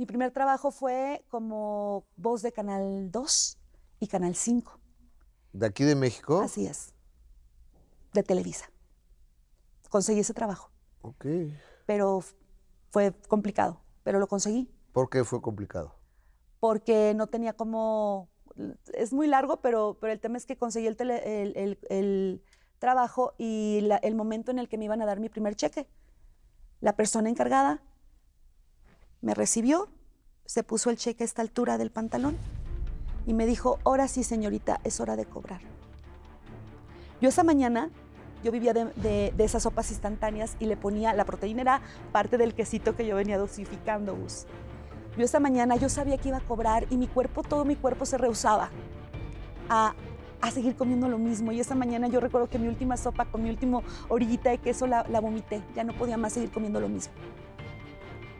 Mi primer trabajo fue como voz de Canal 2 y Canal 5. ¿De aquí de México? Así es. De Televisa. Conseguí ese trabajo. Ok. Pero fue complicado, pero lo conseguí. ¿Por qué fue complicado? Porque no tenía como... Es muy largo, pero, pero el tema es que conseguí el, el, el, trabajo y el momento en el que me iban a dar mi primer cheque. La persona encargada me recibió, se puso el cheque a esta altura del pantalón y me dijo, ahora sí señorita, es hora de cobrar. Yo esa mañana, yo vivía de, esas sopas instantáneas y le ponía, la proteína era parte del quesito que yo venía dosificando. Yo esa mañana yo sabía que iba a cobrar y mi cuerpo, todo mi cuerpo se rehusaba a, seguir comiendo lo mismo. Y esa mañana yo recuerdo que mi última sopa con mi última orillita de queso la, la vomité. Ya no podía más seguir comiendo lo mismo.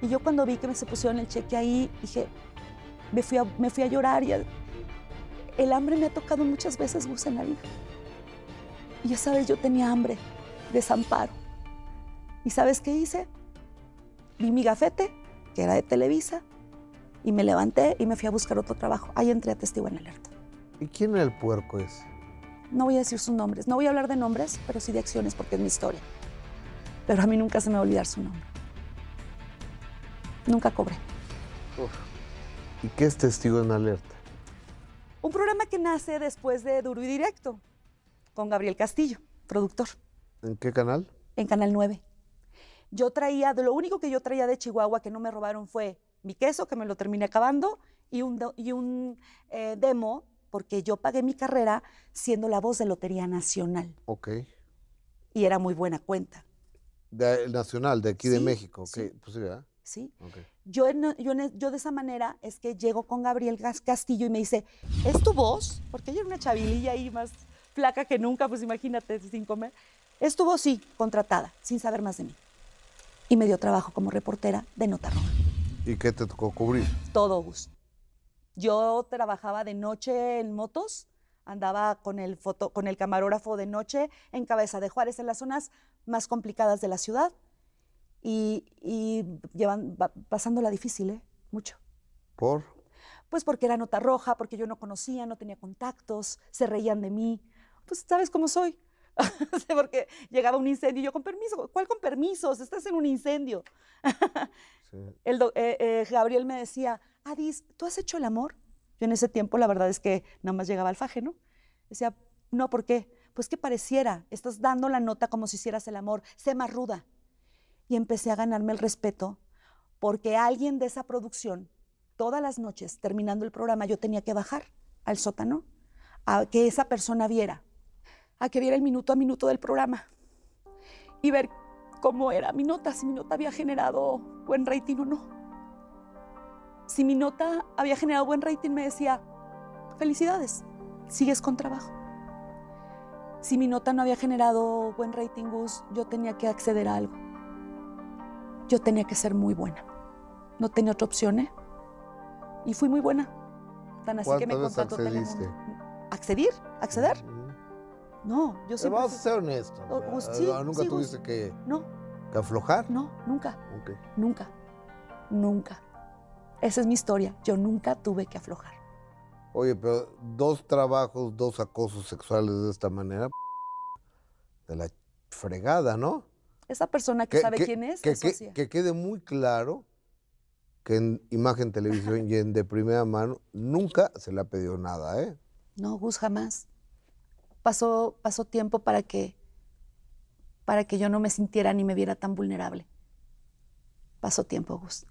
Y yo cuando vi que me se pusieron el cheque ahí, dije, me fui a, me fui a llorar y el hambre me ha tocado muchas veces, Gus, en la vida. Y ya sabes, yo tenía hambre, desamparo. ¿Y sabes qué hice? Vi mi gafete, que era de Televisa, y me levanté y me fui a buscar otro trabajo. Ahí entré a Testigo en Alerta. ¿Y quién era el puerco ese? No voy a decir sus nombres, no voy a hablar de nombres, pero sí de acciones porque es mi historia. Pero a mí nunca se me va a olvidar su nombre. Nunca cobré. ¿Y qué es Testigo en Alerta? Un programa que nace después de Duro y Directo, con Gabriel Castillo, productor. ¿En qué canal? En Canal 9. Yo traía, de lo único que yo traía de Chihuahua que no me robaron fue mi queso, que me lo terminé acabando, y un, y un eh, demo, porque yo pagué mi carrera siendo la voz de Lotería Nacional. Ok. Y era muy buena cuenta. De, nacional, de aquí de México. Sí. Pues sí, ¿sí? Yo, yo, de esa manera es que llego con Gabriel Castillo y me dice, ¿es tu voz? Porque ella era una chavililla ahí más flaca que nunca, pues imagínate, sin comer. ¿Es tu voz? Sí, contratada, sin saber más de mí. Y me dio trabajo como reportera de Nota Roja. ¿Y qué te tocó cubrir? Todo, Gus. Yo trabajaba de noche en motos, andaba con el, foto, con el camarógrafo de noche en Cabeza de Juárez, en las zonas más complicadas de la ciudad y, llevan, pasándola difícil, ¿eh? Mucho. ¿Por? Pues porque era nota roja, porque yo no conocía, no tenía contactos, se reían de mí. Pues sabes cómo soy. porque llegaba un incendio y yo con permiso. ¿Cuál con permisos? Estás en un incendio. El eh, eh, Gabriel me decía, Adis, ¿tú has hecho el amor? Yo en ese tiempo la verdad es que nada más llegaba al faje, ¿no? Decía, no, ¿por qué? Pues que pareciera, estás dando la nota como si hicieras el amor, sé más ruda y empecé a ganarme el respeto porque alguien de esa producción, todas las noches, terminando el programa, yo tenía que bajar al sótano a que esa persona viera, a que viera el minuto a minuto del programa y ver cómo era mi nota, si mi nota había generado buen rating o no. Si mi nota había generado buen rating, me decía, felicidades, sigues con trabajo. Si mi nota no había generado buen rating, Gus, yo tenía que acceder a algo yo tenía que ser muy buena. No tenía otra opción, ¿eh? Y fui muy buena. Tan así que me contrató accediste? ¿Acceder? ¿Acceder? No, yo siempre... vamos a ser honestos. Oh, oh, sí, ¿Nunca tuviste que, no. que aflojar? No, nunca. Nunca. Nunca. Esa es mi historia. Yo nunca tuve que aflojar. Oye, pero dos trabajos, dos acosos sexuales de esta manera, de la fregada, ¿no? Esa persona que, sabe quién es. Que, que, quede muy claro que en Imagen Televisión y en De Primera Mano nunca se le ha pedido nada, ¿eh? No, Gus, jamás. Pasó, pasó tiempo para que, para que yo no me sintiera ni me viera tan vulnerable. Pasó tiempo, Gus.